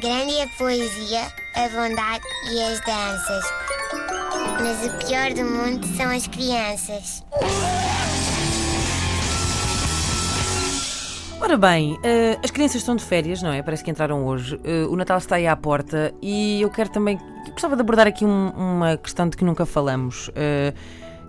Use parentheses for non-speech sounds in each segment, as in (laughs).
Grande é a poesia, a bondade e as danças. Mas o pior do mundo são as crianças. Ora bem, eh, as crianças estão de férias, não é? Parece que entraram hoje. Eh, o Natal está aí à porta e eu quero também. Gostava de abordar aqui um- uma questão de que nunca falamos. Eh,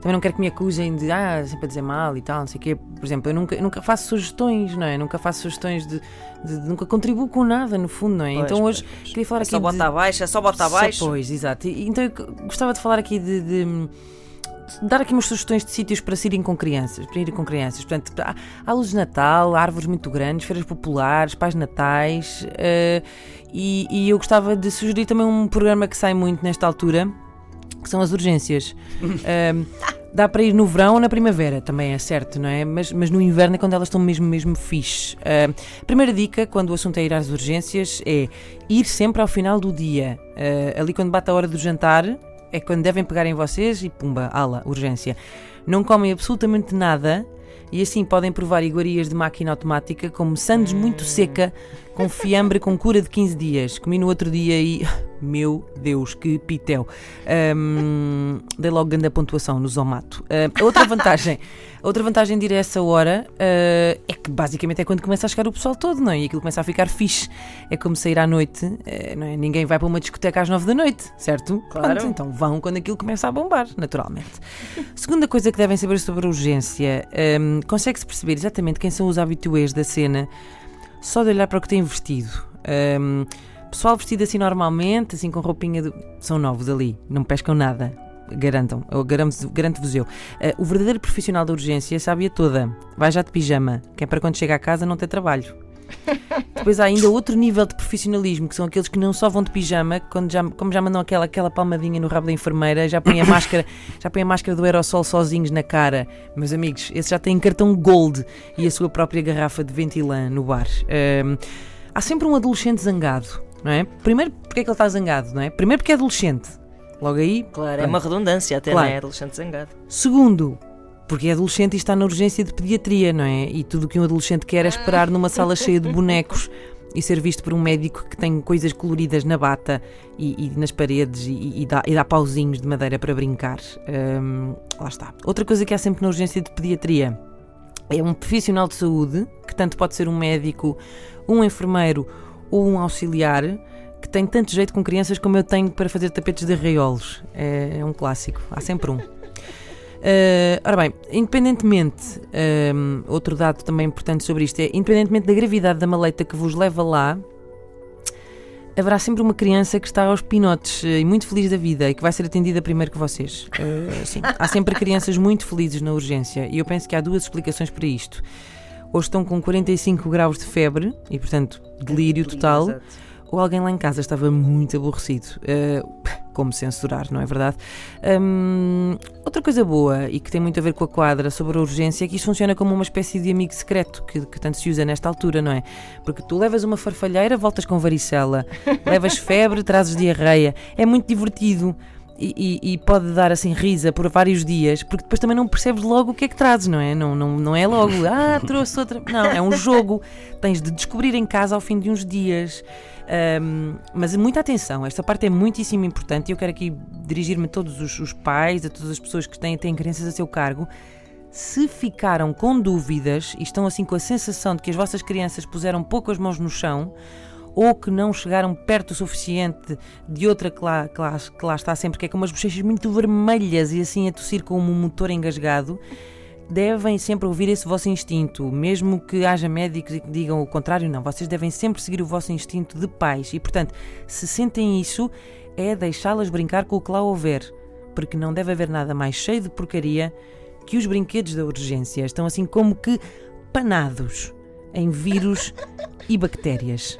também não quero que me acusem de ah, sempre a dizer mal e tal, não sei o quê. Por exemplo, eu nunca, eu nunca faço sugestões, não é? Nunca faço sugestões de, de- de- nunca contribuo com nada, no fundo, não é? Pois, então hoje pois, queria falar É aqui. só de- bota abaixo, é só bota abaixo. Pois, exato. E- Então eu gostava de falar aqui de, de- de dar aqui umas sugestões de sítios para se irem com crianças, para irem com crianças. Portanto, há, há luzes de Natal, árvores muito grandes, feiras populares, pais natais. eh, e, e eu gostava de sugerir também um programa que sai muito nesta altura, que são as urgências. (laughs) Eh, Dá para ir no verão ou na primavera, também é certo, não é? Mas, mas no inverno é quando elas estão mesmo, mesmo fixe. Uh, primeira dica, quando o assunto é ir às urgências, é ir sempre ao final do dia. Uh, ali quando bate a hora do jantar, é quando devem pegar em vocês e pumba, ala, urgência. Não comem absolutamente nada e assim podem provar iguarias de máquina automática como sandes muito seca, com fiambre com cura de 15 dias. Comi no outro dia e. (laughs) Meu Deus, que pitel. Um, dei logo grande pontuação no Zomato. Uh, outra vantagem, outra vantagem de ir a essa hora uh, é que basicamente é quando começa a chegar o pessoal todo, não é? E aquilo começa a ficar fixe. É como sair à noite, uh, não é? Ninguém vai para uma discoteca às 9 da noite, certo? Claro. Pronto, então vão quando aquilo começa a bombar, naturalmente. Segunda coisa que devem saber sobre a urgência: um, consegue-se perceber exatamente quem são os habituês da cena só de olhar para o que têm vestido. Um, pessoal vestido assim normalmente, assim com roupinha. São novos ali, não pescam nada. Garantam, eu garanto- garanto-vos eu. Uh, o verdadeiro profissional da urgência sabe-a toda. Vai já de pijama, que é para quando chega a casa não ter trabalho. (laughs) Depois há ainda outro nível de profissionalismo, que são aqueles que não só vão de pijama, quando já, como já mandam aquela, aquela palmadinha no rabo da enfermeira, já põem a (coughs) máscara, já põem a máscara do aerossol sozinhos na cara. Meus amigos, esses já têm cartão gold e a sua própria garrafa de ventilã no bar. Ahm, há sempre um adolescente zangado, não é? Primeiro, porque é que ele está zangado, não é? Primeiro porque é adolescente. Logo aí, Claro, é Pronto. uma redundância até, Claro. não é? Adolescente zangado. Segundo, porque é adolescente e está na urgência de pediatria, não é? E tudo o que um adolescente quer é esperar numa sala cheia de (laughs) bonecos e ser visto por um médico que tem coisas coloridas na bata e, e nas paredes e, e dá, e dá pauzinhos de madeira para brincar. Hum, lá está. Outra coisa que há sempre na urgência de pediatria é um profissional de saúde, que tanto pode ser um médico, um enfermeiro ou um auxiliar, que tem tanto jeito com crianças como eu tenho para fazer tapetes de arraiolos. É, é um clássico, há sempre um. Uh, ora bem, independentemente, um, outro dado também importante sobre isto é, independentemente da gravidade da maleta que vos leva lá, haverá sempre uma criança que está aos pinotes eh, e muito feliz da vida e que vai ser atendida primeiro que vocês. Uh, sim, há sempre crianças muito felizes na urgência e eu penso que há duas explicações para isto. Ou estão com 45 graus de febre e, portanto, delírio total, ou alguém lá em casa estava muito aborrecido. Uh, como censurar, não é verdade? Hum, outra coisa boa e que tem muito a ver com a quadra sobre a urgência é que isto funciona como uma espécie de amigo secreto que, que tanto se usa nesta altura, não é? Porque tu levas uma farfalheira, voltas com varicela, levas febre, trazes diarreia. É muito divertido. E, e- e pode dar assim risa por vários dias, porque depois também não percebes logo o que é que trazes, não é? Não, não, não é logo, (laughs) ah, trouxe outra. Não, é um jogo. Tens de descobrir em casa ao fim de uns dias. Ahm, mas muita atenção, esta parte é muitíssimo importante e eu quero aqui dirigir-me a todos os, os pais, a todas as pessoas que têm, têm crianças a seu cargo. Se ficaram com dúvidas e estão assim com a sensação de que as vossas crianças puseram pouco as mãos no chão ou que não chegaram perto o suficiente de outra que lá, que lá, que lá está sempre, que é com umas bochechas muito vermelhas e assim a tossir com um motor engasgado, devem sempre ouvir esse vosso instinto, mesmo que haja médicos que digam o contrário, não. Vocês devem sempre seguir o vosso instinto de pais e, portanto, se sentem isso, é deixá-las brincar com o que lá houver, porque não deve haver nada mais cheio de porcaria que os brinquedos da urgência. Estão assim como que panados em vírus e bactérias.